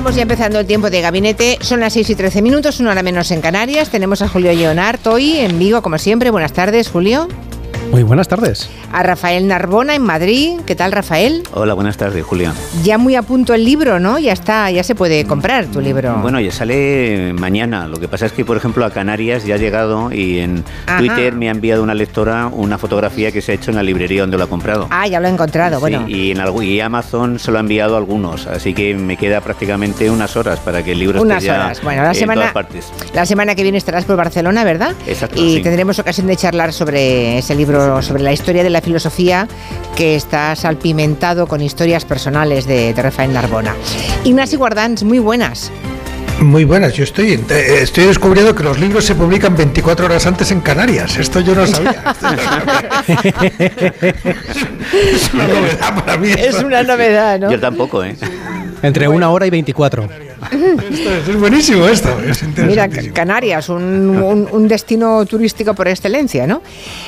estamos ya empezando el tiempo de gabinete. Son las 6 y 13 minutos, una hora menos en Canarias. Tenemos a Julio Leonard hoy en Vigo, como siempre. Buenas tardes, Julio. Muy buenas tardes. A Rafael Narbona en Madrid. ¿Qué tal, Rafael? Hola, buenas tardes, Julián. Ya muy a punto el libro, ¿no? Ya está, ya se puede comprar tu libro. Bueno, ya sale mañana. Lo que pasa es que, por ejemplo, a Canarias ya ha llegado y en Twitter me ha enviado una lectora una fotografía que se ha hecho en la librería donde lo ha comprado. Ah, ya lo he encontrado, bueno. Y, en y Amazon se lo ha enviado a algunos, así que me queda prácticamente unas horas para que el libro unas esté horas. bueno, la semana, todas partes. La semana que viene estarás por Barcelona, ¿verdad? Exacto. Y tendremos ocasión de charlar sobre ese libro, sobre la historia de la filosofía que está salpimentado con historias personales de, Rafael Narbona. Ignacio Guardans, muy buenas. Muy buenas, yo estoy, eh, estoy descubriendo que los libros se publican 24 horas antes en Canarias. Esto yo no sabía. es una novedad para mí. Es una novedad, ¿no? Yo tampoco, ¿eh? Entre una hora y 24 es buenísimo esto. Mira, Canarias, un, destino turístico por excelencia, ¿no?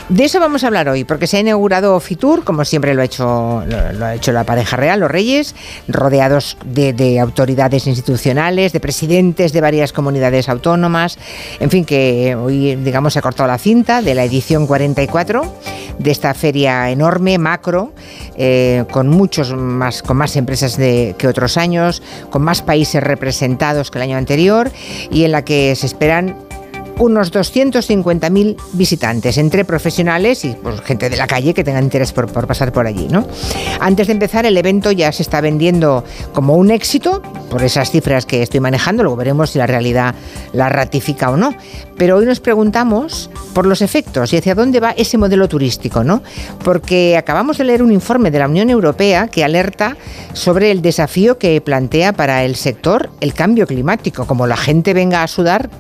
De eso vamos a hablar hoy, porque se ha inaugurado Fitur, como siempre lo ha hecho, lo, ha hecho la pareja real, los reyes, rodeados de, autoridades institucionales, de presidentes de varias comunidades autónomas, en fin, que hoy, digamos, se ha cortado la cinta de la edición 44 de esta feria enorme, macro, eh, con muchos más, con más empresas de, que otros años, con más países representados presentados que el año anterior y en la que se esperan unos 250.000 visitantes, entre profesionales y pues, gente de la calle que tenga interés por, pasar por allí. ¿no? Antes de empezar, el evento ya se está vendiendo como un éxito, por esas cifras que estoy manejando, luego veremos si la realidad la ratifica o no. Pero hoy nos preguntamos por los efectos y hacia dónde va ese modelo turístico, ¿no? Porque acabamos de leer un informe de la Unión Europea que alerta sobre el desafío que plantea para el sector el cambio climático. Como la gente venga a sudar,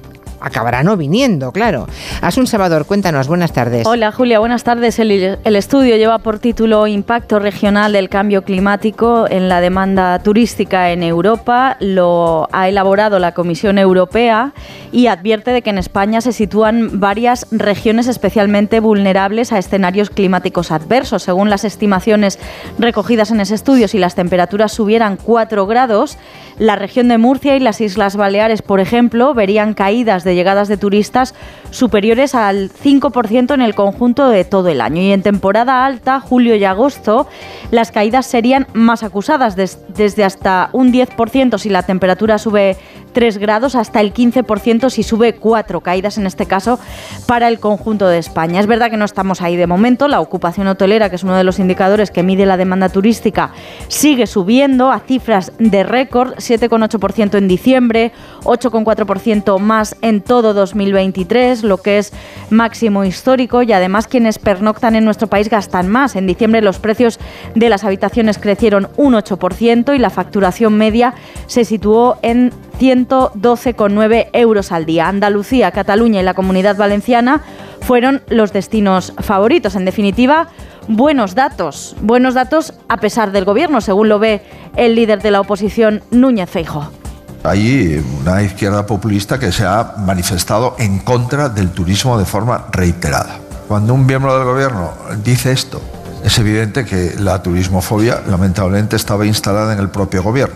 acabará no viniendo, claro. Asun Salvador, cuéntanos, buenas tardes. Hola Julia, buenas tardes. El, el, estudio lleva por título Impacto regional del cambio climático en la demanda turística en Europa. Lo ha elaborado la Comisión Europea y advierte de que en España se sitúan varias regiones especialmente vulnerables a escenarios climáticos adversos. Según las estimaciones recogidas en ese estudio, si las temperaturas subieran 4 grados, la región de Murcia y las Islas Baleares, por ejemplo, verían caídas de llegadas de turistas superiores al 5% en el conjunto de todo el año. Y en temporada alta, julio y agosto, las caídas serían más acusadas, desde hasta un 10% si la temperatura sube 3 grados hasta el 15% si sube 4 caídas en este caso para el conjunto de España. Es verdad que no estamos ahí de momento, la ocupación hotelera, que es uno de los indicadores que mide la demanda turística, sigue subiendo a cifras de récord, 7,8% en diciembre, 8,4% más en todo 2023, lo que es máximo histórico y además quienes pernoctan en nuestro país gastan más. En diciembre los precios de las habitaciones crecieron un 8% y la facturación media se situó en 112,9 euros al día. Andalucía, Cataluña y la Comunidad Valenciana fueron los destinos favoritos. En definitiva, buenos datos, buenos datos a pesar del gobierno, según lo ve el líder de la oposición, Núñez Feijóo. Hay una izquierda populista que se ha manifestado en contra del turismo de forma reiterada. Cuando un miembro del gobierno dice esto, es evidente que la turismofobia lamentablemente estaba instalada en el propio gobierno.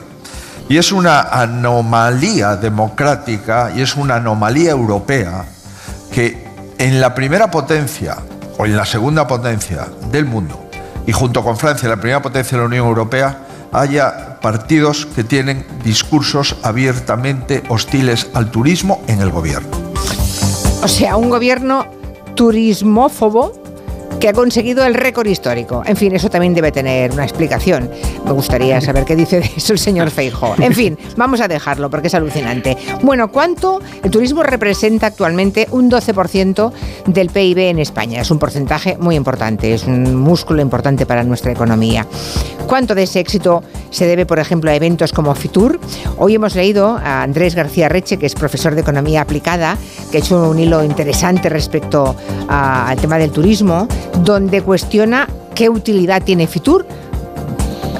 Y es una anomalía democrática y es una anomalía europea que en la primera potencia o en la segunda potencia del mundo y junto con Francia, la primera potencia de la Unión Europea, haya partidos que tienen discursos abiertamente hostiles al turismo en el gobierno. O sea, un gobierno turismófobo que ha conseguido el récord histórico. En fin, eso también debe tener una explicación. Me gustaría saber qué dice de eso el señor Feijo. En fin, vamos a dejarlo porque es alucinante. Bueno, ¿cuánto? El turismo representa actualmente un 12% del PIB en España. Es un porcentaje muy importante, es un músculo importante para nuestra economía. ¿Cuánto de ese éxito se debe, por ejemplo, a eventos como Fitur? Hoy hemos leído a Andrés García Reche, que es profesor de Economía Aplicada, que ha hecho un hilo interesante respecto al tema del turismo donde cuestiona qué utilidad tiene Fitur.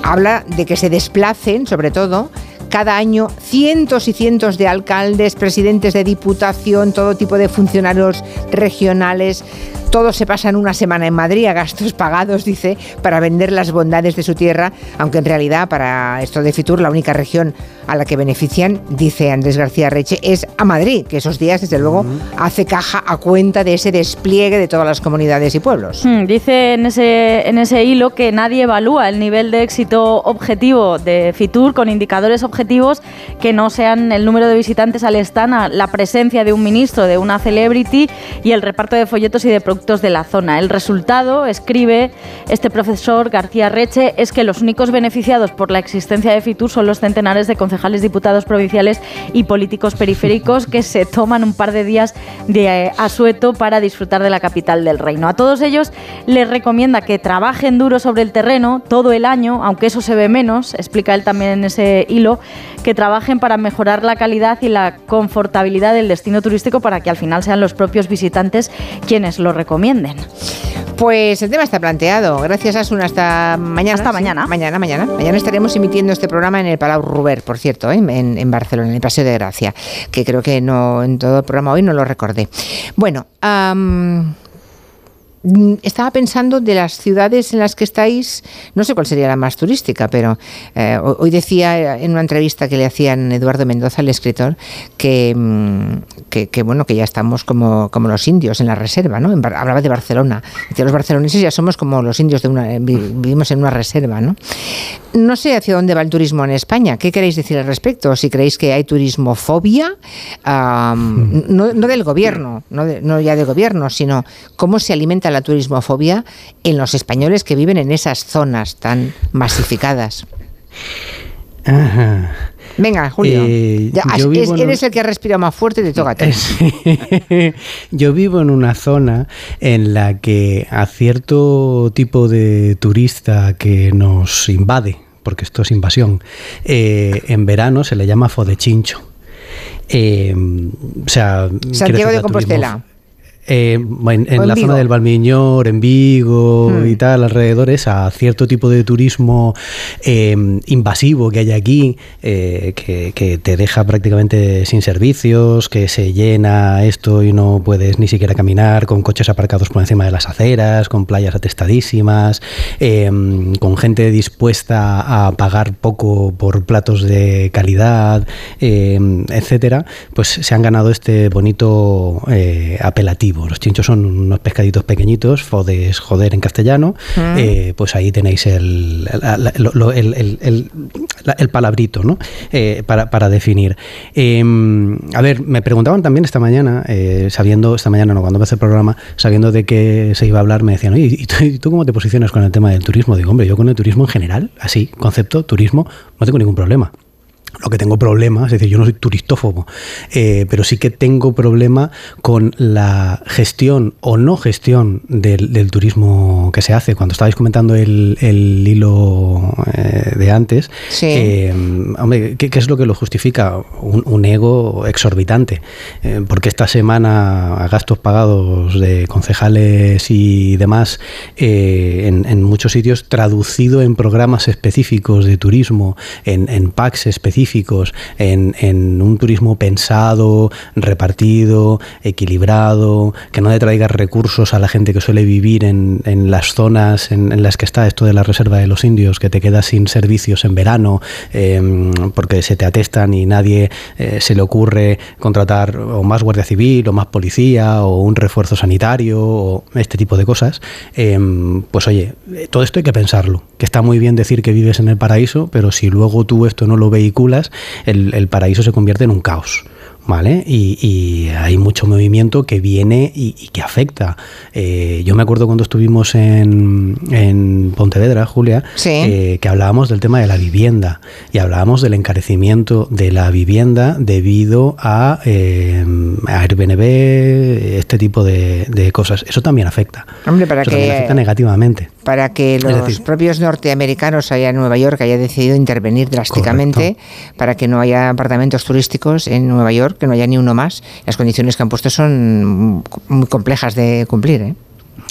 Habla de que se desplacen, sobre todo, cada año cientos y cientos de alcaldes, presidentes de diputación, todo tipo de funcionarios regionales, Todos se pasan una semana en Madrid a gastos pagados, dice, para vender las bondades de su tierra, aunque en realidad para esto de Fitur la única región a la que benefician, dice Andrés García Reche, es a Madrid, que esos días desde luego hace caja a cuenta de ese despliegue de todas las comunidades y pueblos. Hmm, dice en ese, en ese hilo que nadie evalúa el nivel de éxito objetivo de Fitur con indicadores objetivos que no sean el número de visitantes al stand, la presencia de un ministro, de una celebrity y el reparto de folletos y de productos de la zona. El resultado, escribe este profesor García Reche, es que los únicos beneficiados por la existencia de Fitur son los centenares de diputados provinciales y políticos periféricos que se toman un par de días de eh, asueto para disfrutar de la capital del reino. A todos ellos les recomienda que trabajen duro sobre el terreno todo el año, aunque eso se ve menos, explica él también en ese hilo, que trabajen para mejorar la calidad y la confortabilidad del destino turístico para que al final sean los propios visitantes quienes lo recomienden. Pues el tema está planteado. Gracias, Asun. Hasta mañana. Hasta mañana. Mañana, mañana. Mañana estaremos emitiendo este programa en el Palau Ruber, por cierto, ¿eh? en, Barcelona, en el Paseo de Gracia, que creo que no en todo el programa hoy no lo recordé. Bueno, estaba pensando de las ciudades en las que estáis, no sé cuál sería la más turística, pero eh, hoy decía en una entrevista que le hacían Eduardo Mendoza, el escritor, que, mm, que, bueno, que ya estamos como, como, los indios en la reserva, ¿no? hablaba de Barcelona. Los barceloneses ya somos como los indios de una, vivimos en una reserva, ¿no? No sé hacia dónde va el turismo en España. ¿Qué queréis decir al respecto? Si creéis que hay turismofobia, hmm. no, del gobierno, no, no ya del gobierno, sino cómo se alimenta la turismofobia en los españoles que viven en esas zonas tan masificadas. Venga, Julio. Eh, eres el que ha respirado más fuerte, de toca Yo vivo en una zona en la que a cierto tipo de turista que nos invade, porque esto es invasión, eh, en verano se le llama fodechincho. Eh, o sea, Santiago de Compostela. Eh, en, la zona del Valmiñor, en Vigo y hmm. tal, alrededores, a cierto tipo de turismo em, invasivo que hay aquí, eh, que, te deja prácticamente sin servicios, que se llena esto y no puedes ni siquiera caminar, con coches aparcados por encima de las aceras, con playas atestadísimas, con gente dispuesta a pagar poco por platos de calidad, etcétera, pues se han ganado este bonito eh, los chinchos son unos pescaditos pequeñitos, fodes joder en castellano. Mm. Eh, pues ahí tenéis el, el, palabrito ¿no? Eh, para, definir. Em, a ver, me preguntaban también esta mañana, eh, sabiendo, esta mañana no, cuando empecé el programa, sabiendo de que se iba a hablar, me decían, oye, ¿y tú, ¿y tú cómo te posicionas con el tema del turismo? Digo, hombre, yo con el turismo en general, así, concepto, turismo, no tengo ningún problema. Lo que tengo problemas, es decir, yo no soy turistófobo, eh, pero sí que tengo problema con la gestión o no gestión del, turismo que se hace. Cuando estabais comentando el, hilo eh, de antes, eh, hombre, ¿qué, es lo que lo justifica? Un, ego exorbitante. porque esta semana, a gastos pagados de concejales y demás, en, en, muchos sitios, traducido en programas específicos de turismo, en, en packs específicos, en, un turismo pensado, repartido, equilibrado, que no le traiga recursos a la gente que suele vivir en, las zonas en, las que está esto de la reserva de los indios, que te quedas sin servicios en verano em, porque se te atestan y nadie eh, se le ocurre contratar o más guardia civil o más policía o un refuerzo sanitario o este tipo de cosas, em, pues oye, todo esto hay que pensarlo, que está muy bien decir que vives en el paraíso, pero si luego tú esto no lo vehiculas, el, paraíso se convierte en un caos. ¿vale? Y, hay mucho movimiento que viene y, que afecta. Eh, yo me acuerdo cuando estuvimos en, en Pontevedra, Julia, eh, que hablábamos del tema de la vivienda y hablábamos del encarecimiento de la vivienda debido a, eh, Airbnb, este tipo de, cosas. Eso también afecta. Hombre, para que afecta negativamente. Para que los propios norteamericanos allá en Nueva York haya decidido intervenir drásticamente para que no haya apartamentos turísticos en Nueva York que no haya ni uno más. Las condiciones que han puesto son muy complejas de cumplir. ¿eh?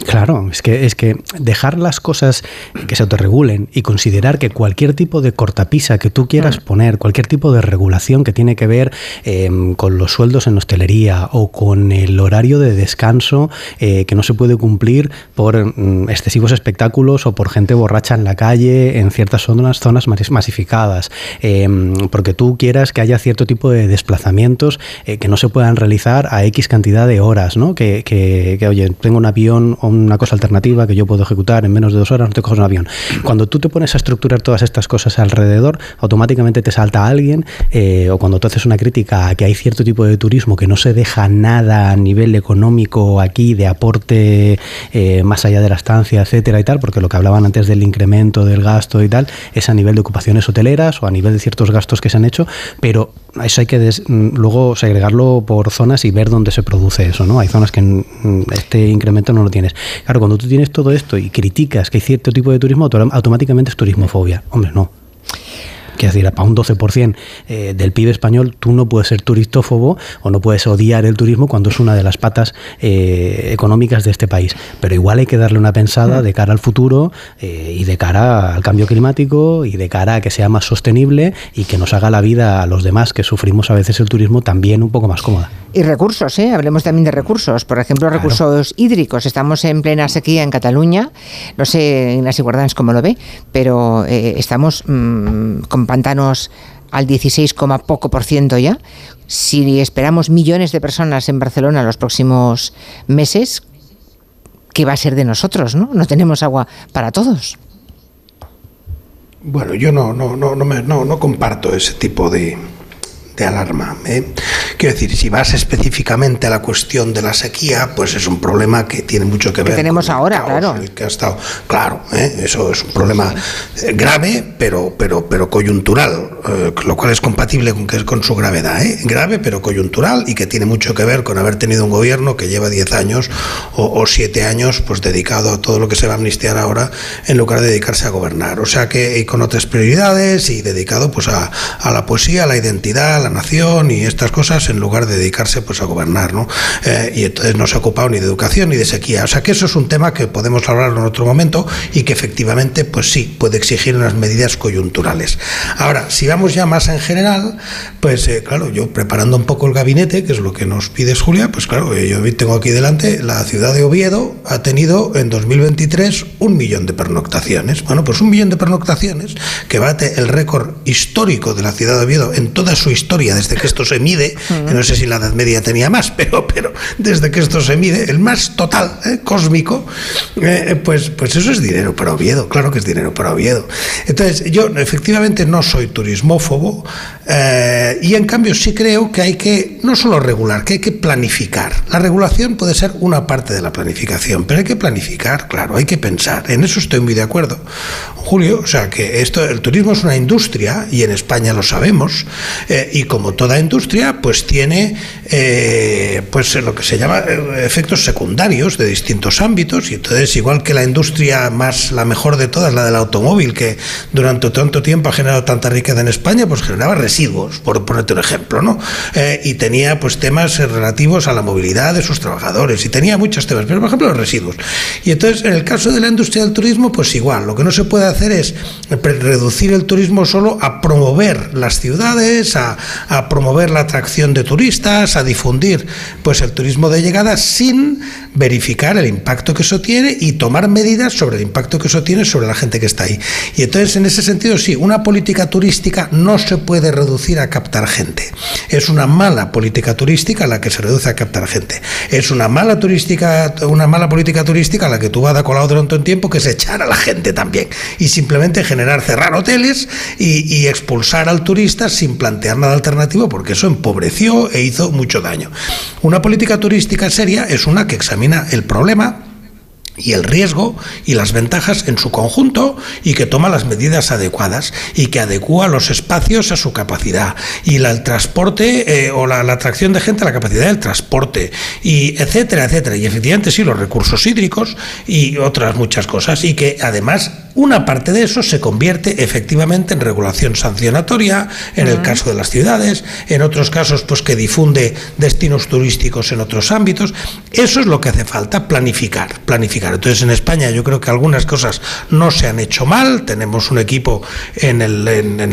Claro, es que, es que dejar las cosas que se autorregulen y considerar que cualquier tipo de cortapisa que tú quieras mm. poner, cualquier tipo de regulación que tiene que ver em, con los sueldos en hostelería o con el horario de descanso eh, que no se puede cumplir por mm, excesivos espectáculos o por gente borracha en la calle en ciertas zonas, zonas masificadas, em, porque tú quieras que haya cierto tipo de desplazamientos eh, que no se puedan realizar a X cantidad de horas, ¿no? Que, que, que oye, tengo un avión una cosa alternativa que yo puedo ejecutar en menos de dos horas, no te coges un avión. Cuando tú te pones a estructurar todas estas cosas alrededor, automáticamente te salta alguien, eh, o cuando tú haces una crítica a que hay cierto tipo de turismo que no se deja nada a nivel económico aquí de aporte eh, más allá de la estancia, etcétera y tal, porque lo que hablaban antes del incremento del gasto y tal, es a nivel de ocupaciones hoteleras o a nivel de ciertos gastos que se han hecho, pero eso hay que mm, luego segregarlo por zonas y ver dónde se produce eso, ¿no? Hay zonas que mm, este incremento no lo tienes. Claro, cuando tú tienes todo esto y criticas que hay cierto tipo de turismo, automáticamente es turismofobia. Hombre, no. Quiero decir, para un 12% eh, del PIB español, tú no puedes ser turistófobo o no puedes odiar el turismo cuando es una de las patas eh, económicas de este país. Pero igual hay que darle una pensada de cara al futuro eh, y de cara al cambio climático y de cara a que sea más sostenible y que nos haga la vida a los demás que sufrimos a veces el turismo también un poco más cómoda. Y recursos, ¿eh? hablemos también de recursos. Por ejemplo, recursos hídricos. Estamos en plena sequía en Cataluña. No sé, Ignacio Guardans cómo lo ve, pero estamos mm, con pantanos al 16, poco por ciento ya. Si esperamos millones de personas en Barcelona los próximos meses, ¿qué va a ser de nosotros? No, no tenemos agua para todos. Bueno, yo no, no, no, no, no, no comparto ese tipo de, de alarma. ¿eh? Quiero decir, si vas específicamente a la cuestión de la sequía, pues es un problema que tiene mucho que ver. Que tenemos ahora, claro. que ha estado, claro, ¿eh? eso es un problema eh, grave, pero, pero, pero coyuntural, eh, lo cual es compatible con, que, con su gravedad. Grave, pero coyuntural y que tiene mucho que ver con haber tenido un gobierno que lleva 10 años o, 7 años pues dedicado a todo lo que se va a amnistiar ahora en lugar de dedicarse a gobernar. O sea que y con otras prioridades y dedicado pues a, a la poesía, a la identidad, la nación y estas cosas en lugar de dedicarse pues a gobernar, ¿no? Eh, y entonces no se ha ocupado ni de educación ni de sequía. O sea que eso es un tema que podemos hablar en otro momento y que efectivamente pues sí puede exigir unas medidas coyunturales. Ahora, si vamos ya más en general, pues eh, claro, yo preparando un poco el gabinete, que es lo que nos pides Julia, pues claro, yo tengo aquí delante la ciudad de Oviedo ha tenido en 2023 un millón de pernoctaciones. Bueno, pues un millón de pernoctaciones que bate el récord histórico de la ciudad de Oviedo en toda su historia desde que esto se mide, no sé si la Edad Media tenía más, pero, pero desde que esto se mide, el más total, ¿eh? cósmico, eh, pues, pues eso es dinero para Oviedo, claro que es dinero para Oviedo. Entonces, yo efectivamente no soy turismófobo eh, y en cambio sí creo que hay que no solo regular, que hay que planificar. La regulación puede ser una parte de la planificación, pero hay que planificar, claro, hay que pensar. En eso estoy muy de acuerdo. Julio, o sea, que esto, el turismo es una industria y en España lo sabemos y como toda industria, pues tiene eh, pues lo que se llama eh, efectos secundarios de distintos ámbitos. Y entonces, igual que la industria más, la mejor de todas, la del automóvil, que durante tanto tiempo ha generado tanta riqueza en España, pues generaba residuos, por ponerte un ejemplo, ¿no? Eh, y tenía pues temas relativos a la movilidad de sus trabajadores, y tenía muchos temas, pero por ejemplo los residuos. Y entonces, en el caso de la industria del turismo, pues igual, lo que no se puede hacer es reducir el turismo solo a promover las ciudades, a, a promover la atracción de turistas, a difundir pues el turismo de llegada sin verificar el impacto que eso tiene y tomar medidas sobre el impacto que eso tiene sobre la gente que está ahí. Y entonces en ese sentido sí, una política turística no se puede reducir a captar gente. Es una mala política turística la que se reduce a captar gente. Es una mala turística, una mala política turística la que tú vas a colado durante un tiempo que es echar a la gente también y simplemente generar cerrar hoteles y, y expulsar al turista sin plantear nada alternativo porque eso empobreció e hizo mucho daño. Una política turística seria es una que examina el problema y el riesgo y las ventajas en su conjunto y que toma las medidas adecuadas y que adecua los espacios a su capacidad y la, el transporte eh, o la, la, atracción de gente a la capacidad del transporte y etcétera, etcétera. Y efectivamente sí, los recursos hídricos y otras muchas cosas y que además una parte de eso se convierte efectivamente en regulación sancionatoria, en el caso de las ciudades, en otros casos pues que difunde destinos turísticos en otros ámbitos. Eso es lo que hace falta, planificar, planificar. Entonces en España yo creo que algunas cosas no se han hecho mal, tenemos un equipo en,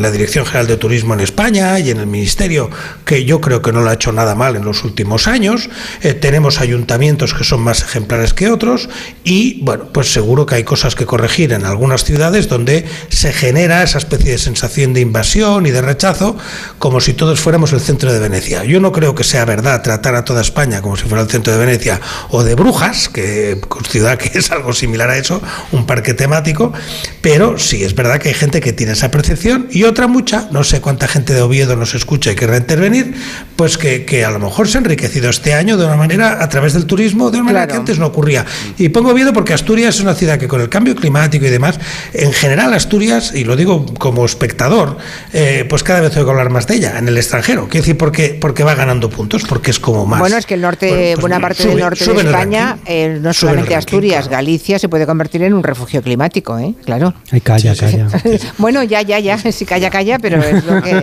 la Dirección General de Turismo en España y en el Ministerio que yo creo que no lo ha hecho nada mal en los últimos años, eh, tenemos ayuntamientos que son más ejemplares que otros y bueno, pues seguro que hay cosas que corregir en algunas ciudades donde se genera esa especie de sensación de invasión y de rechazo como si todos fuéramos el centro de Venecia. Yo no creo que sea verdad tratar a toda España como si fuera el centro de Venecia o de Brujas, que ciudad que es algo similar a eso, un parque temático, pero sí es verdad que hay gente que tiene esa percepción y otra mucha, no sé cuánta gente de Oviedo nos escucha y querrá intervenir, pues que, que a lo mejor se ha enriquecido este año de una manera a través del turismo, de una manera que antes no ocurría. Y pongo Oviedo porque Asturias es una ciudad que con el cambio climático y demás, en general Asturias, y lo digo como espectador, eh, pues cada vez oigo hablar más de ella en el extranjero. Quiero decir, porque, porque va ganando puntos, porque es como más. Bueno, es que el norte, pues buena parte del norte de España, eh, no solamente Asturias, Galicia se puede convertir en un refugio climático, ¿eh? Claro. Ay, calla, calla. bueno, ya, ya, ya, sí, calla, calla, pero es lo que...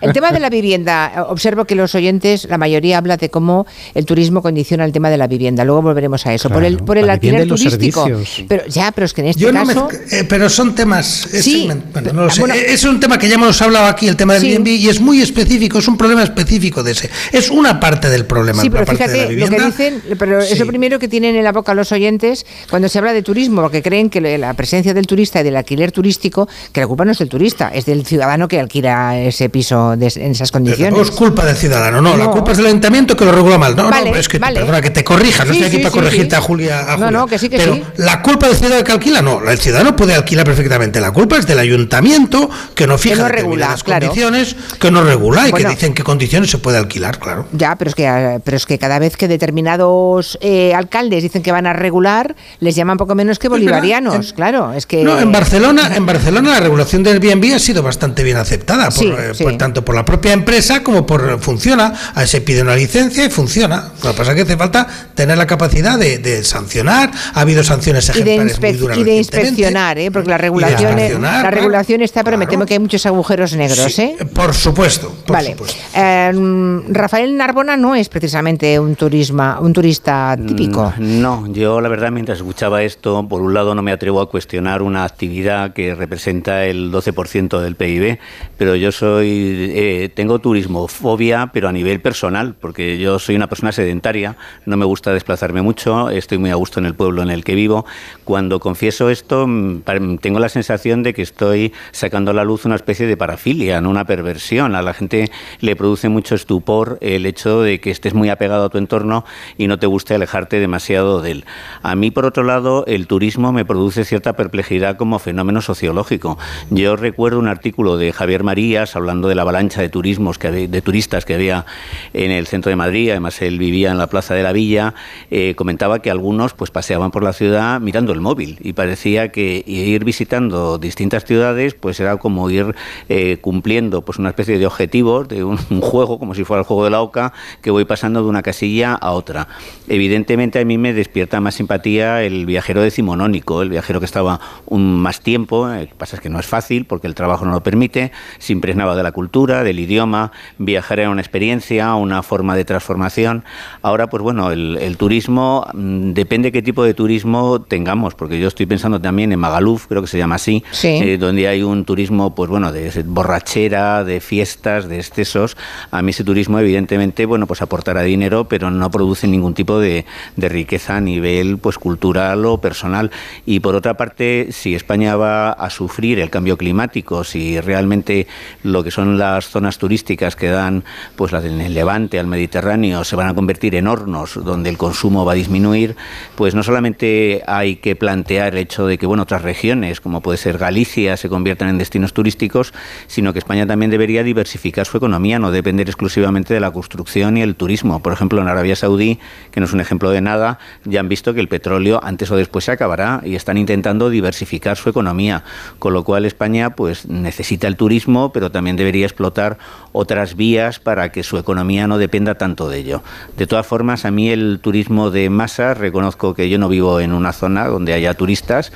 El tema de la vivienda, observo que los oyentes, la mayoría habla de cómo el turismo condiciona el tema de la vivienda. Luego volveremos a eso. por el, por el alquiler turístico. Pero ya, pero es que en este caso... Eh, pero son temas... Sí, bueno, no lo sé. es un tema que ya hemos hablado aquí, el tema del Airbnb, y es muy específico, es un problema específico de ese. Es una parte del problema. Sí, pero fíjate, lo que dicen, pero eso primero que tienen en la boca los oyentes cuando se habla de turismo, porque creen que la presencia del turista y del alquiler turístico, que la culpa no es del turista, es del ciudadano que alquila ese piso en esas condiciones. no es culpa del ciudadano, no, la culpa es del ayuntamiento que lo regula mal. No, no, es que, perdona, que te corrija, no estoy aquí para corregirte a Julia. No, no, que sí, que pero la culpa del ciudadano que alquila, no, el ciudadano puede alquilar perfectamente. La culpa es del ayuntamiento que no fija las condiciones, que no regula y que dicen qué condiciones se puede alquilar, claro. Ya, pero es que, pero es que cada vez que determinados eh, alcaldes dicen que van a regular, les llaman poco menos que bolivarianos, claro. Es que no, en Barcelona, en Barcelona la regulación del Airbnb ha sido bastante bien aceptada, por, eh, tanto por la propia empresa como por funciona. A se pide una licencia y funciona. Lo que pasa es que hace falta tener la capacidad de, sancionar. Ha habido sanciones ejemplares y de, muy duras y de inspeccionar, ¿eh? porque la regulación, la regulación está, pero me temo que hay muchos agujeros negros. ¿eh? Por supuesto. vale. Em, Rafael Narbona no es precisamente un turismo, un turista típico. Mm, no, yo la verdad mientras escuchaba esto, por un lado no me atrevo a cuestionar una actividad que representa el 12% del PIB, pero yo soy eh, tengo turismofobia, pero a nivel personal, porque yo soy una persona sedentaria, no me gusta desplazarme mucho, estoy muy a gusto en el pueblo en el que vivo. Cuando confieso esto, mm, tengo la sensación de que estoy sacando a la luz una especie de parafilia, no una perversión. A la gente le produce mucho estupor el hecho de que estés muy apegado a tu entorno y no te guste alejarte demasiado de él. A mí, por otro lado, el turismo me produce cierta perplejidad como fenómeno sociológico. Yo recuerdo un artículo de Javier Marías hablando de la avalancha de turismos que de turistas que había en el centro de Madrid, además él vivía en la plaza de la Villa, eh, comentaba que algunos pues paseaban por la ciudad mirando el móvil y parecía que ir visitando distintas ciudades pues era como ir eh, cumpliendo pues una especie de objetivos de un, juego como si fuera el juego de la oca que voy pasando de una casilla a otra. Evidentemente a mí me despierta más simpatía el viajero decimonónico, el viajero que estaba un más tiempo, eh, pasa es que no es fácil porque el trabajo no lo permite, se impregnaba de la cultura, del idioma, viajar era una experiencia, una forma de transformación. Ahora, pues bueno, el, turismo, mm, depende qué tipo de turismo tengamos, porque yo estoy pensando también en Magaluf, creo que se llama así, eh, donde hay un turismo, pues bueno, de borrachera, de fiestas, de excesos. A mí ese turismo, evidentemente, bueno, pues aportará dinero, pero no produce ningún tipo de, de riqueza a nivel, pues cultural o personal. Y por otra parte, si España va a sufrir el cambio climático, si realmente lo que son las zonas turísticas que dan pues las del Levante al Mediterráneo se van a convertir en hornos donde el consumo va a disminuir, pues no solamente hay que plantear el hecho de que bueno, otras regiones, como puede ser Galicia, se conviertan en destinos turísticos, sino que España también debería diversificar su economía, no depender exclusivamente de la construcción y el turismo. Por ejemplo, en Arabia Saudí, que no es un ejemplo de nada, ya han visto que el petróleo antes o después se acabará y están intentando diversificar su economía, con lo cual España pues necesita el turismo, pero también debería explotar otras vías para que su economía no dependa tanto de ello. De todas formas, a mí el turismo de masa, reconozco que yo no vivo en una zona donde haya turistas,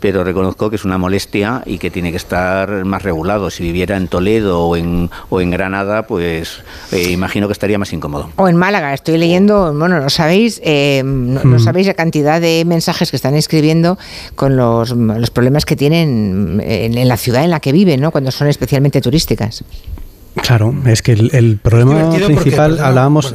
pero reconozco que es una molestia y que tiene que estar más regulado. Si viviera en Toledo o en, o en Granada, pues eh, imagino que estaría más incómodo. O en Málaga, estoy leyendo, bueno, no sabéis, eh, no, mm. sabéis la cantidad de mensajes que están escribiendo con los, los problemas que tienen en, la ciudad en la que viven, ¿no? Cuando son especialmente turísticas. Claro, es que el, problema principal, hablábamos...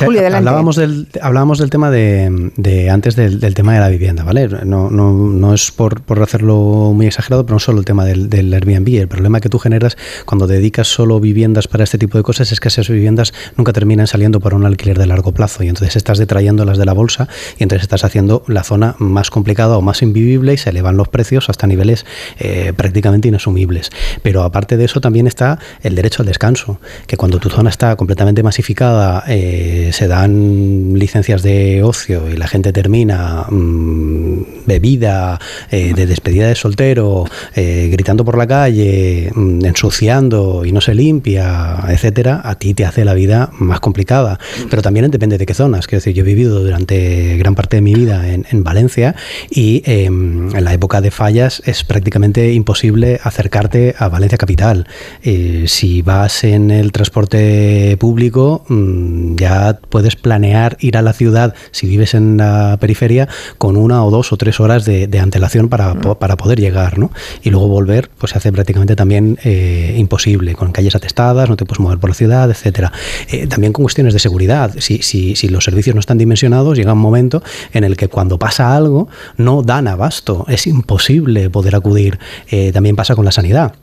hablábamos, del, hablábamos del tema de, antes del, tema de la vivienda, ¿vale? No, no, no es por, por, hacerlo muy exagerado, pero no solo el tema del, del, Airbnb. El problema que tú generas cuando dedicas solo viviendas para este tipo de cosas es que esas viviendas nunca terminan saliendo por un alquiler de largo plazo y entonces estás detrayendo las de la bolsa y entonces estás haciendo la zona más complicada o más invivible y se elevan los precios hasta niveles eh, prácticamente inasumibles. Pero aparte de eso también está el derecho al descanso, que cuando tu zona está completamente masificada, eh, se dan licencias de ocio y la gente termina mm, bebida, eh, de despedida de soltero, eh, gritando por la calle, mm, ensuciando y no se limpia, etcétera, a ti te hace la vida más complicada. Pero también depende de qué zonas. Quiero decir, yo he vivido durante gran parte de mi vida en, Valencia y em, en la época de fallas es prácticamente imposible acercarte a Valencia capital. Eh, si vas en el transporte público, mm, ya puedes planear ir a la ciudad, si vives en la periferia, con una o dos o tres horas de, antelación para, para, poder llegar, ¿no? Y luego volver, pues se hace prácticamente también eh, imposible, con calles atestadas, no te puedes mover por la ciudad, etcétera. Eh, también con cuestiones de seguridad. Si, si, si los servicios no están dimensionados, llega un momento en el que cuando pasa algo, no dan abasto, es imposible poder acudir. Eh, también pasa con la sanidad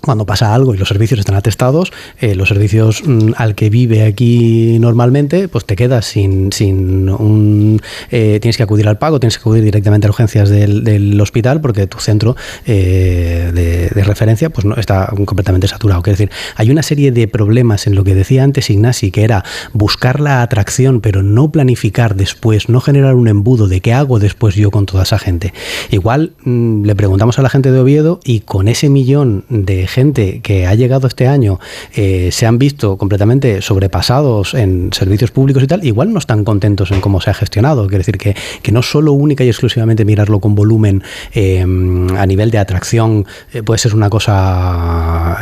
cuando pasa algo y los servicios están atestados, eh, los servicios mm, al que vive aquí normalmente, pues te quedas sin, sin un... Eh, tienes que acudir al pago, tienes que acudir directamente a urgencias del, del hospital porque tu centro eh, de, referencia pues no está completamente saturado. Es decir, hay una serie de problemas en lo que decía antes Ignasi, que era buscar la atracción pero no planificar después, no generar un embudo de qué hago después yo con toda esa gente. Igual mm, le preguntamos a la gente de Oviedo y con ese millón de gente que ha llegado este año eh, se han visto completamente sobrepasados en servicios públicos y tal, igual no están contentos en cómo se ha gestionado. Quiere decir que, que no solo única y exclusivamente mirarlo con volumen eh, a nivel de atracción eh, puede ser una cosa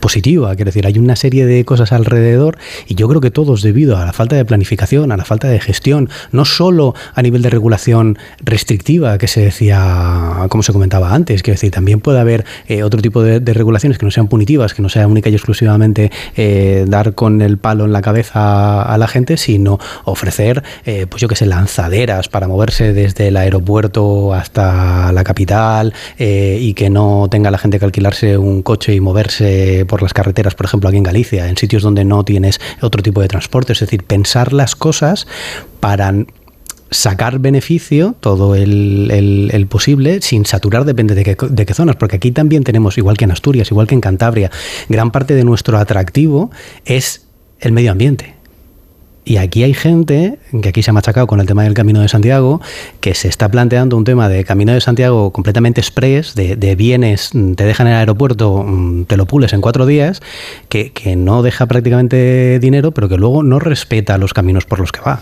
positiva. Quiere decir, hay una serie de cosas alrededor y yo creo que todos debido a la falta de planificación, a la falta de gestión, no solo a nivel de regulación restrictiva que se decía, como se comentaba antes, quiero decir, también puede haber otro tipo de regulaciones que no sean punitivas, que no sea única y exclusivamente eh, dar con el palo en la cabeza a la gente, sino ofrecer, eh, pues yo que sé, lanzaderas para moverse desde el aeropuerto hasta la capital eh, y que no tenga la gente que alquilarse un coche y moverse por las carreteras, por ejemplo, aquí en Galicia, en sitios donde no tienes otro tipo de transporte. Es decir, pensar las cosas para sacar beneficio, todo el, posible, sin saturar, depende de qué, de qué, zonas, porque aquí también tenemos, igual que en Asturias, igual que en Cantabria, gran parte de nuestro atractivo es el medio ambiente. Y aquí hay gente, que aquí se ha machacado con el tema del Camino de Santiago, que se está planteando un tema de Camino de Santiago completamente express, de, bienes, mm, te dejan en el aeropuerto, mm, te lo pules en cuatro días, que, no deja prácticamente dinero, pero que luego no respeta los caminos por los que va.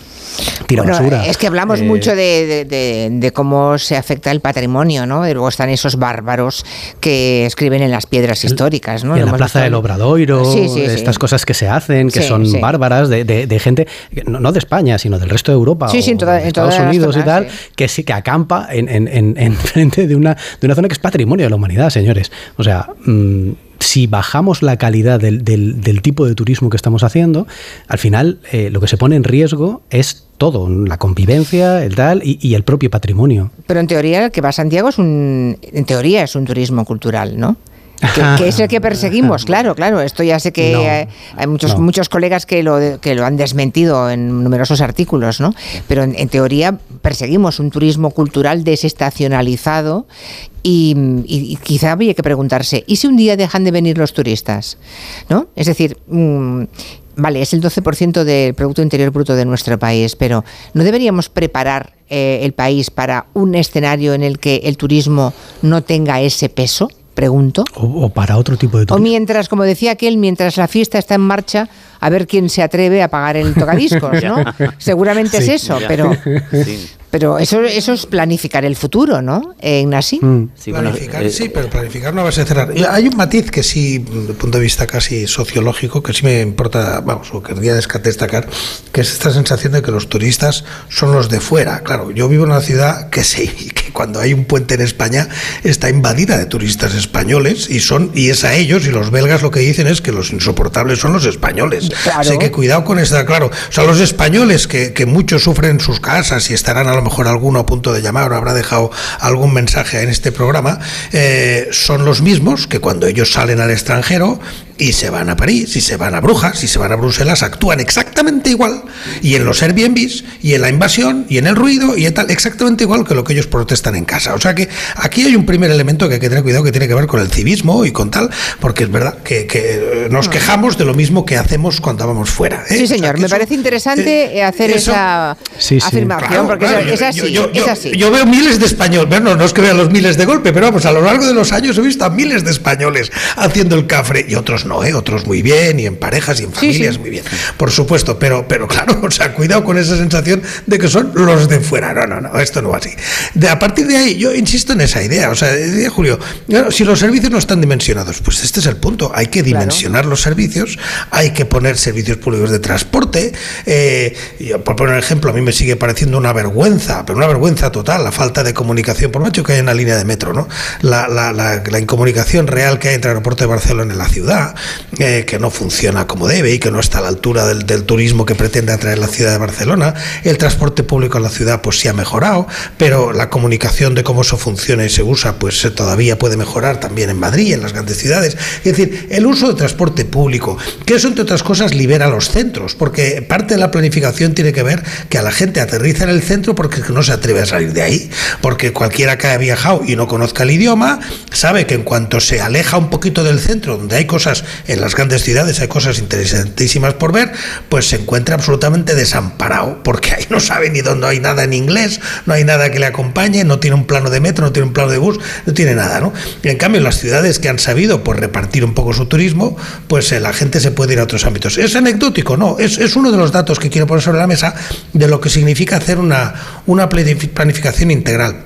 Tira basura. Es que hablamos eh, mucho de, cómo se afecta el patrimonio, ¿no? Y luego están esos bárbaros que escriben en las piedras históricas, ¿no? En la Plaza del Obradoiro, estas cosas que se hacen, que son bárbaras, de gente no, de España, sino del resto de Europa o Estados Unidos y tal, que sí que acampa en, frente de una, de una zona que es patrimonio de la humanidad, señores. O sea, mm, si bajamos la calidad del, del, tipo de turismo que estamos haciendo, al final eh, lo que se pone en riesgo es todo, la convivencia, el tal y, el propio patrimonio. Pero en teoría el que va a Santiago es un, en teoría es un turismo cultural, ¿no? Que, es el que perseguimos, claro, claro. Esto ya sé que hay, muchos, muchos colegas que lo, que lo han desmentido en numerosos artículos, ¿no? Pero en, teoría perseguimos un turismo cultural desestacionalizado y, quizá habría que preguntarse, ¿y si un día dejan de venir los turistas? ¿No? Es decir, mm, vale, es el 12% del Producto Interior Bruto de nuestro país, pero ¿no deberíamos preparar eh, el país para un escenario en el que el turismo no tenga ese peso? Pregunto. O, para otro tipo de turismo. O mientras, como decía aquel, mientras la fiesta está en marcha, a ver quién se atreve a pagar el tocadiscos, ¿no? Seguramente es eso, pero, pero eso, eso es planificar el futuro, ¿no, eh, Ignasi? Mm. Sí, planificar, eh, sí, pero planificar no va a ser cerrar. Hay un matiz que sí, desde el punto de vista casi sociológico, que sí me importa, vamos, o querría destacar, que es esta sensación de que los turistas son los de fuera. Claro, yo vivo en una ciudad que sí, que cuando hay un puente en España está invadida de turistas españoles y son y es a ellos y los belgas lo que dicen es que los insoportables son los españoles. Así que cuidado con esta, claro. O sea, los españoles que, que muchos sufren en sus casas y estarán a lo mejor alguno a punto de llamar o habrá dejado algún mensaje en este programa, eh, son los mismos que cuando ellos salen al extranjero y se van a París, y se van a Brujas, y se van a Bruselas, actúan exactamente igual. Y en los Airbnbs, y en la invasión, y en el ruido, y en tal, exactamente igual que lo que ellos protestan en casa. O sea que aquí hay un primer elemento que hay que tener cuidado que tiene que ver con el civismo y con tal, porque es verdad que, nos ah. quejamos de lo mismo que hacemos cuando vamos fuera. ¿eh? Sí, señor, me parece interesante eh, hacer esa afirmación, porque es, así, yo, es así. Yo veo miles de españoles, bueno, no es que vea los miles de golpe, pero vamos, a lo largo de los años he visto a miles de españoles haciendo el cafre y otros no, ¿eh? otros muy bien, y en parejas y en familias muy bien, por supuesto, pero, pero claro, o sea, cuidado con esa sensación de que son los de fuera. No, no, no, esto no va así. De, a partir de ahí, yo insisto en esa idea, o sea, decía Julio, si los servicios no están dimensionados, pues este es el punto, hay que dimensionar los servicios, hay que poner servicios públicos de transporte. Eh, por poner un ejemplo, a mí me sigue pareciendo una vergüenza, pero una vergüenza total, la falta de comunicación, por mucho que haya una línea de metro, ¿no? La, la, la, la incomunicación real que hay entre el aeropuerto de Barcelona y la ciudad, eh, que no funciona como debe y que no está a la altura del, turismo que pretende atraer la ciudad de Barcelona. El transporte público en la ciudad pues sí ha mejorado, pero la comunicación de cómo eso funciona y se usa pues todavía puede mejorar también en Madrid, en las grandes ciudades. Es decir, el uso de transporte público, que eso entre otras cosas libera los centros, porque parte de la planificación tiene que ver que a la gente aterriza en el centro porque no se atreve a salir de ahí, porque cualquiera que haya viajado y no conozca el idioma sabe que en cuanto se aleja un poquito del centro, donde hay cosas en las grandes ciudades, hay cosas interesantísimas por ver, pues se encuentra absolutamente desamparado, porque ahí no sabe ni dónde hay nada en inglés, no hay nada que le acompañe, no tiene un plano de metro, no tiene un plano de bus, no tiene nada, ¿no? Y en cambio, en las ciudades que han sabido pues, repartir un poco su turismo, pues eh, la gente se puede ir a otros ámbitos. ¿Es anecdótico? No, es, es uno de los datos que quiero poner sobre la mesa de lo que significa hacer una, una planificación integral.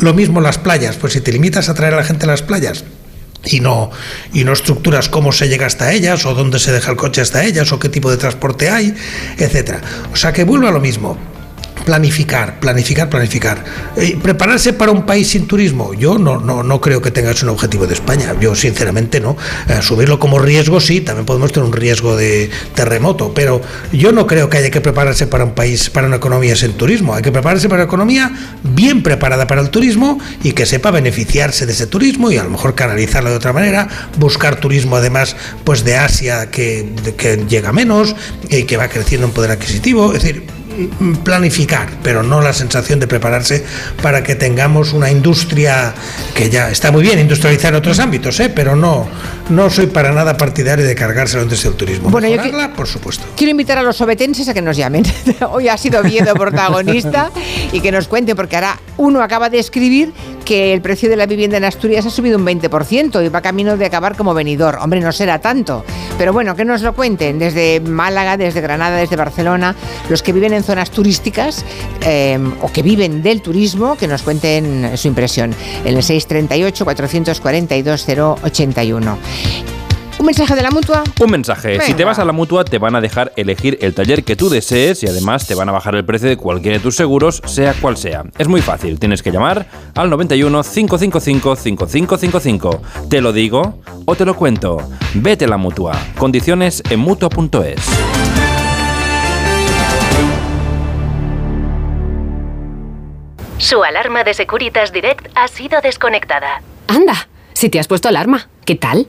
Lo mismo las playas, pues si te limitas a traer a la gente a las playas, y no, y no estructuras cómo se llega hasta ellas o dónde se deja el coche hasta ellas o qué tipo de transporte hay, etcétera. O sea que vuelvo a lo mismo planificar, planificar, planificar. Eh, ¿Prepararse para un país sin turismo? Yo no, no, no creo que tengas un objetivo de España. Yo sinceramente no. Eh, subirlo como riesgo, sí, también podemos tener un riesgo de terremoto, pero yo no creo que haya que prepararse para un país, para una economía sin turismo. Hay que prepararse para una economía bien preparada para el turismo y que sepa beneficiarse de ese turismo y a lo mejor canalizarlo de otra manera, buscar turismo además pues de Asia que, que llega menos y que va creciendo en poder adquisitivo. Es decir, planificar, pero no la sensación de prepararse para que tengamos una industria que ya está muy bien industrializar en otros ámbitos, ¿eh? pero no, no soy para nada partidario de cargárselo antes del turismo. Bueno, yo por supuesto. Quiero invitar a los sobetenses a que nos llamen. Hoy ha sido Viedo protagonista y que nos cuente, porque ahora uno acaba de escribir que el precio de la vivienda en Asturias ha subido un 20% y va camino de acabar como venidor. Hombre, no será tanto, pero bueno, que nos lo cuenten desde Málaga, desde Granada, desde Barcelona, los que viven en zonas turísticas eh, o que viven del turismo, que nos cuenten su impresión en el 638 442 081. ¿Un mensaje de la mutua? Un mensaje. Si te vas a la mutua, te van a dejar elegir el taller que tú desees y además te van a bajar el precio de cualquiera de tus seguros, sea cual sea. Es muy fácil. Tienes que llamar al 91 555 5555. Te lo digo o te lo cuento. Vete a la mutua. Condiciones en mutua.es. Su alarma de Securitas Direct ha sido desconectada. Anda, si te has puesto alarma, ¿qué tal?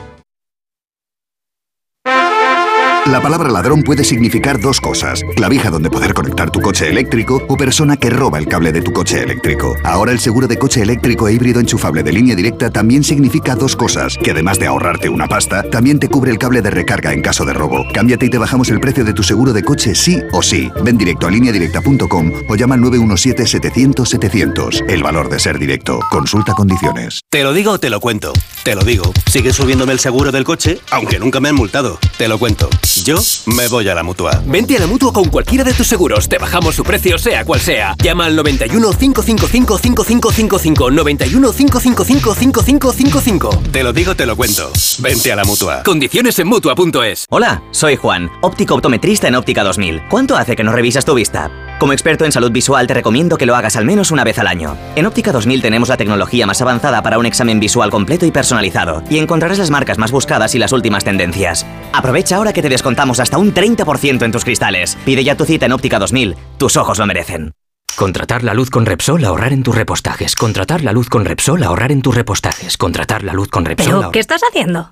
La palabra ladrón puede significar dos cosas. Clavija donde poder conectar tu coche eléctrico o persona que roba el cable de tu coche eléctrico. Ahora el seguro de coche eléctrico e híbrido enchufable de línea directa también significa dos cosas. Que además de ahorrarte una pasta, también te cubre el cable de recarga en caso de robo. Cámbiate y te bajamos el precio de tu seguro de coche sí o sí. Ven directo a lineadirecta.com o llama al 917-700-700. El valor de ser directo. Consulta condiciones. Te lo digo o te lo cuento. Te lo digo. Sigue subiéndome el seguro del coche, aunque nunca me han multado. Te lo cuento. Yo me voy a la mutua. Vente a la mutua con cualquiera de tus seguros. Te bajamos su precio, sea cual sea. Llama al 91 555 5555. 91 555 5555. Te lo digo, te lo cuento. Vente a la mutua. Condiciones en mutua.es. Hola, soy Juan, óptico optometrista en Óptica 2000. ¿Cuánto hace que no revisas tu vista? Como experto en salud visual te recomiendo que lo hagas al menos una vez al año. En Óptica 2000 tenemos la tecnología más avanzada para un examen visual completo y personalizado, y encontrarás las marcas más buscadas y las últimas tendencias. Aprovecha ahora que te descontamos hasta un 30% en tus cristales. Pide ya tu cita en Óptica 2000. Tus ojos lo merecen. Contratar la luz con Repsol, ahorrar en tus repostajes. Contratar la luz con Repsol, ahorrar en tus repostajes. Contratar la luz con Repsol. ¿Pero qué estás haciendo?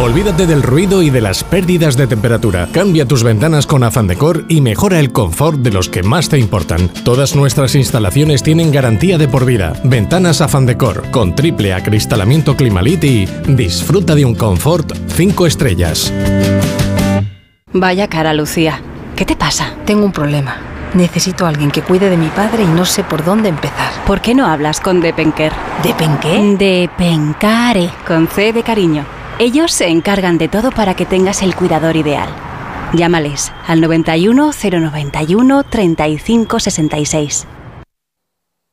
Olvídate del ruido y de las pérdidas de temperatura. Cambia tus ventanas con Afan Decor y mejora el confort de los que más te importan. Todas nuestras instalaciones tienen garantía de por vida. Ventanas Afan Decor con triple acristalamiento Climalit y disfruta de un confort 5 estrellas. Vaya cara, Lucía. ¿Qué te pasa? Tengo un problema. Necesito a alguien que cuide de mi padre y no sé por dónde empezar. ¿Por qué no hablas con Depenker? ¿Depenqué? Depencare. Con C de cariño. Ellos se encargan de todo para que tengas el cuidador ideal. Llámales al 91 091 35 66.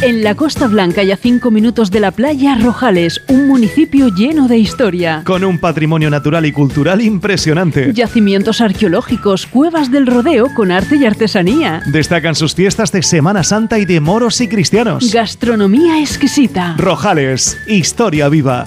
En la Costa Blanca y a cinco minutos de la playa, Rojales, un municipio lleno de historia. Con un patrimonio natural y cultural impresionante. Yacimientos arqueológicos, cuevas del rodeo con arte y artesanía. Destacan sus fiestas de Semana Santa y de moros y cristianos. Gastronomía exquisita. Rojales, historia viva.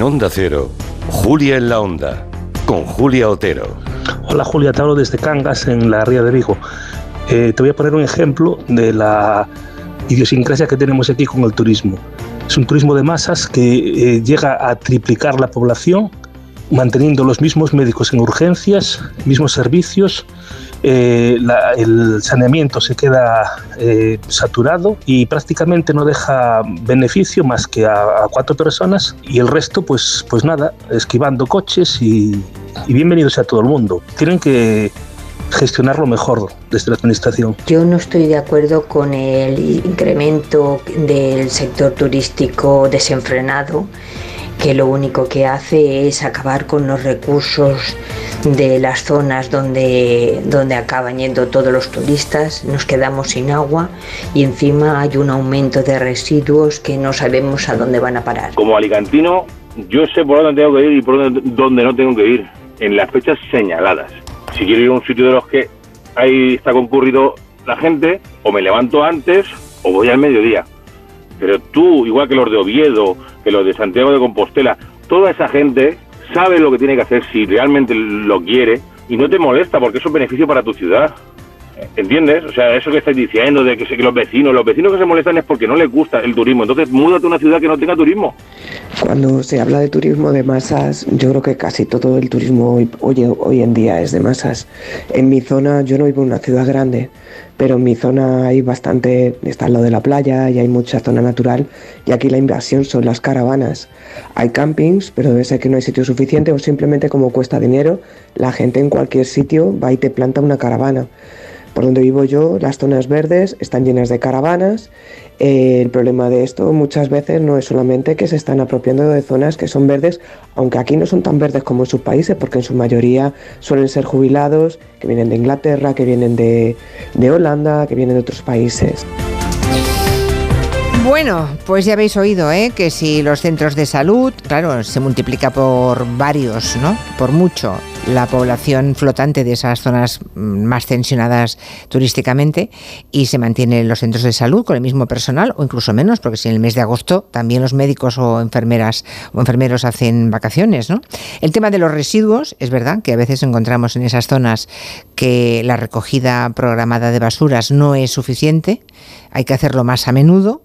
En Onda Cero, Julia en la Onda, con Julia Otero. Hola Julia, te hablo desde Cangas, en la Ría de Vigo. Eh, te voy a poner un ejemplo de la idiosincrasia que tenemos aquí con el turismo. Es un turismo de masas que eh, llega a triplicar la población, manteniendo los mismos médicos en urgencias, mismos servicios, eh, la- el saneamiento se queda eh, saturado y prácticamente no deja beneficio más que a, a cuatro personas y el resto, pues, pues nada, esquivando coches y, y bienvenidos a todo el mundo. Tienen que gestionarlo mejor desde la administración. Yo no estoy de acuerdo con el incremento del sector turístico desenfrenado, que lo único que hace es acabar con los recursos de las zonas donde, donde acaban yendo todos los turistas, nos quedamos sin agua y encima hay un aumento de residuos que no sabemos a dónde van a parar. Como alicantino, yo sé por dónde tengo que ir y por dónde, no tengo que ir, en las fechas señaladas. Si quiero ir a un sitio de los que ahí está concurrido la gente, o me levanto antes o voy al mediodía. Pero tú, igual que los de Oviedo, que los de Santiago de Compostela, toda esa gente sabe lo que tiene que hacer si realmente lo quiere y no te molesta porque es beneficio para tu ciudad. ¿Entiendes? O sea, eso que estáis diciendo de que, que los vecinos, los vecinos que se molestan es porque no les gusta el turismo. Entonces, múdate a una ciudad que no tenga turismo. Cuando se habla de turismo de masas, yo creo que casi todo el turismo hoy, hoy, hoy en día es de masas. En mi zona, yo no vivo en una ciudad grande, pero en mi zona hay bastante, está al lado de la playa y hay mucha zona natural y aquí la invasión son las caravanas. Hay campings, pero debe ser que no hay sitio suficiente o simplemente como cuesta dinero, la gente en cualquier sitio va y te planta una caravana. Por donde vivo yo, las zonas verdes están llenas de caravanas. El problema de esto muchas veces no es solamente que se están apropiando de zonas que son verdes, aunque aquí no son tan verdes como en sus países, porque en su mayoría suelen ser jubilados, que vienen de Inglaterra, que vienen de, de Holanda, que vienen de otros países. Bueno, pues ya habéis oído, ¿eh? Que si los centros de salud, claro, se multiplica por varios, ¿no? Por mucho la población flotante de esas zonas mm, más tensionadas turísticamente y se mantienen los centros de salud con el mismo personal o incluso menos, porque si en el mes de agosto también los médicos o enfermeras o enfermeros hacen vacaciones, ¿no? El tema de los residuos, es verdad que a veces encontramos en esas zonas que la recogida programada de basuras no es suficiente, hay que hacerlo más a menudo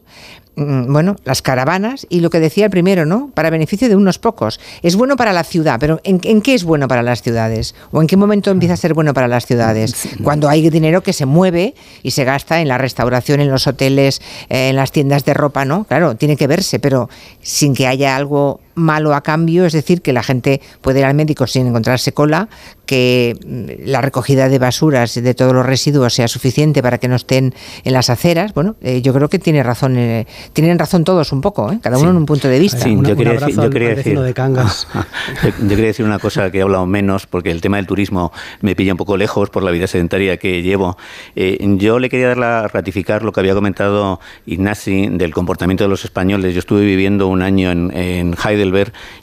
mm, bueno, las caravanas y lo que decía el primero, ¿no? Para beneficio de unos pocos. Es bueno para la ciudad, pero ¿en, en qué es bueno para las ciudades? ¿O en qué momento empieza a ser bueno para las ciudades? Cuando hay dinero que se mueve y se gasta en la restauración, en los hoteles, eh, en las tiendas de ropa, ¿no? Claro, tiene que verse, pero sin que haya algo malo a cambio, es decir, que la gente puede ir al médico sin encontrarse cola, que mm, la recogida de basuras de todos los residuos sea suficiente para que no estén en las aceras. Bueno, eh, yo creo que tiene razón, eh, tienen razón todos un poco, ¿eh? cada uno en un punto de vista. Sí, yo quería, decir, yo quería al decir, de Cangas. yo, yo quería decir una cosa que he hablado menos, porque el tema del turismo me pilla un poco lejos por la vida sedentaria que llevo. Eh, yo le quería dar la, ratificar lo que había comentado Ignasi del comportamiento de los españoles. Yo estuve viviendo un año en, en Heidelberg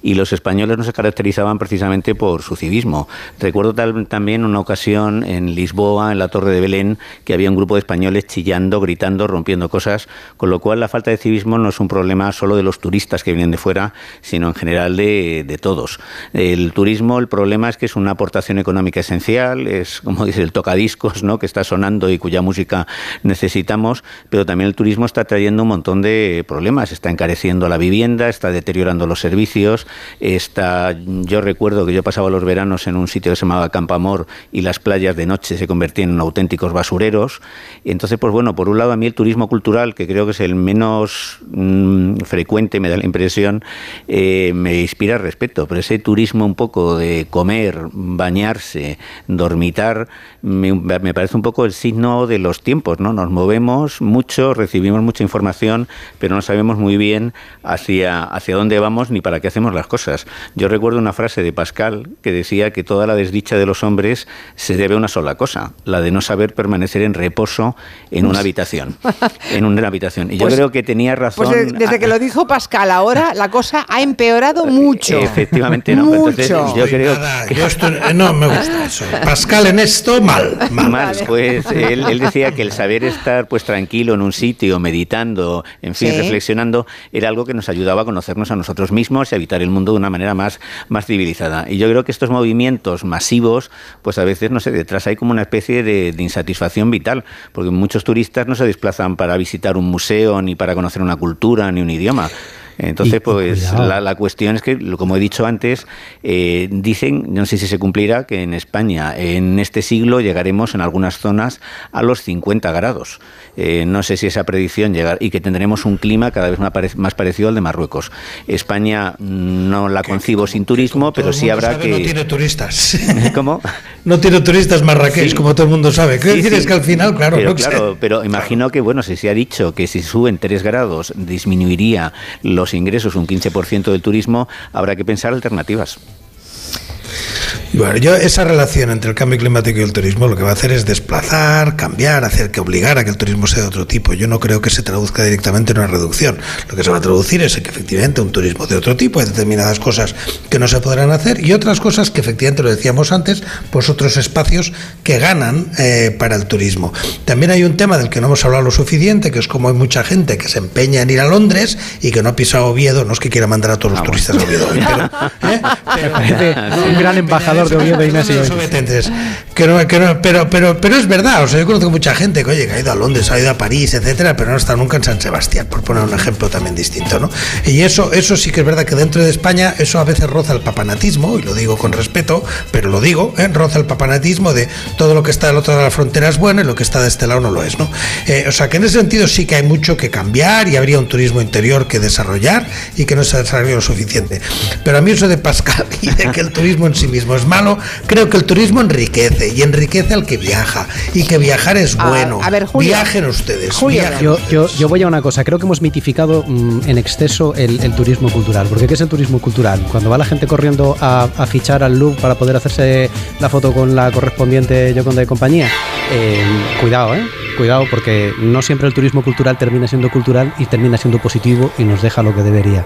y los españoles no se caracterizaban precisamente por su civismo. Recuerdo también una ocasión en Lisboa, en la Torre de Belén, que había un grupo de españoles chillando, gritando, rompiendo cosas, con lo cual la falta de civismo no es un problema solo de los turistas que vienen de fuera, sino en general de, de todos. El turismo, el problema es que es una aportación económica esencial, es como dice el tocadiscos, ¿no? que está sonando y cuya música necesitamos, pero también el turismo está trayendo un montón de problemas, está encareciendo la vivienda, está deteriorando los servicios, está yo recuerdo que yo pasaba los veranos en un sitio que se llamaba Campamor y las playas de noche se convertían en auténticos basureros. Entonces, pues bueno, por un lado a mí el turismo cultural, que creo que es el menos mm, frecuente, me da la impresión, eh, me inspira respeto, pero ese turismo un poco de comer, bañarse, dormitar, me, me parece un poco el signo de los tiempos, ¿no? Nos movemos mucho, recibimos mucha información, pero no sabemos muy bien hacia, hacia dónde vamos ni para qué hacemos las cosas. Yo recuerdo una frase de Pascal que decía que toda la desdicha de los hombres se debe a una sola cosa, la de no saber permanecer en reposo en una habitación. En una habitación. Y yo Pues- creo que tenía razón. Pues de- desde que lo dijo Pascal ahora, la cosa ha empeorado mucho. Efectivamente, no. Mucho. Entonces, yo creo que Yo esto no me gusta eso. Pascal en esto, mal. mal. Mal, pues él, él decía que el saber estar pues tranquilo en un sitio, meditando, en fin, Sí. reflexionando, era algo que nos ayudaba a conocernos a nosotros mismos y habitar el mundo de una manera más, más civilizada. Y yo creo que estos movimientos masivos, pues a veces, no sé, detrás hay como una especie de insatisfacción vital, porque muchos turistas no se desplazan para visitar un museo, ni para conocer una cultura, ni un idioma. Entonces, pues la, la, cuestión es que, como he dicho antes, eh, dicen, no sé si se cumplirá, que en España en este siglo llegaremos en algunas zonas a los 50 grados. Eh, no sé si esa predicción llegará y que tendremos un clima cada vez más parecido al de Marruecos. España no la concibo sin turismo, pero sí habrá que... No tiene turistas. ¿Cómo? No tiene turistas marrakech, como todo el mundo sabe. ¿Qué decir? Es que al final, claro, pero, claro, pero imagino que, bueno, si se ha dicho que si suben 3 grados disminuiría los ingresos un 15% del turismo, habrá que pensar alternativas. Bueno, yo esa relación entre el cambio climático y el turismo lo que va a hacer es desplazar, cambiar, hacer que obligar a que el turismo sea de otro tipo. Yo no creo que se traduzca directamente en una reducción. Lo que se va a traducir es que efectivamente un turismo de otro tipo, hay determinadas cosas que no se podrán hacer y otras cosas que efectivamente lo decíamos antes, pues otros espacios que ganan eh, para el turismo. También hay un tema del que no hemos hablado lo suficiente, que es como hay mucha gente que se empeña en ir a Londres y que no ha pisado Oviedo, no es que quiera mandar a todos los turistas a Oviedo, pero, ¿eh? un gran embajador de Oviedo Ignacio. Que no, que no, pero, pero, pero es verdad, o sea, yo conozco mucha gente que, oye, que ha ido a Londres, ha ido a París, etcétera, pero no estado nunca en San Sebastián, por poner un ejemplo también distinto, ¿no? Y eso, eso sí que es verdad que dentro de España eso a veces roza el papanatismo, y lo digo con respeto, pero lo digo, ¿eh? roza el papanatismo de todo lo que está del otro lado de la frontera es bueno y lo que está de este lado no lo es, ¿no? Eh, o sea, que en ese sentido sí que hay mucho que cambiar y habría un turismo interior que desarrollar y que no se ha desarrollado lo suficiente. Pero a mí eso de Pascal y de que el turismo en sí mismo es malo, creo que el turismo enriquece y enriquece al que viaja y que viajar es bueno. A, ver, Viajen ustedes. yo, yo, voy a una cosa, creo que hemos mitificado mm, en exceso el, turismo cultural. Porque ¿qué es el turismo cultural? Cuando va la gente corriendo a, fichar al Louvre para poder hacerse la foto con la correspondiente Yoconda de compañía, eh, cuidado, ¿eh? Cuidado porque no siempre el turismo cultural termina siendo cultural y termina siendo positivo y nos deja lo que debería.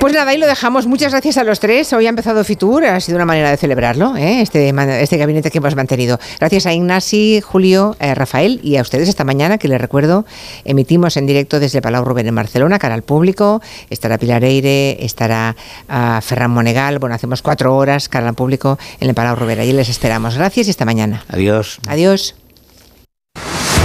Pues nada, ahí lo dejamos. Muchas gracias a los tres. Hoy ha empezado Fitur, ha sido una manera de celebrarlo, ¿eh? este, este gabinete que hemos mantenido. Gracias a Ignasi, Julio, eh, Rafael y a ustedes esta mañana, que les recuerdo, emitimos en directo desde Palau Rubén en Barcelona, cara al público. Estará Pilar Eire, estará uh, Ferran Monegal. Bueno, hacemos cuatro horas cara al público en el Palau Rubén. Allí les esperamos. Gracias y esta mañana. Adiós. Adiós.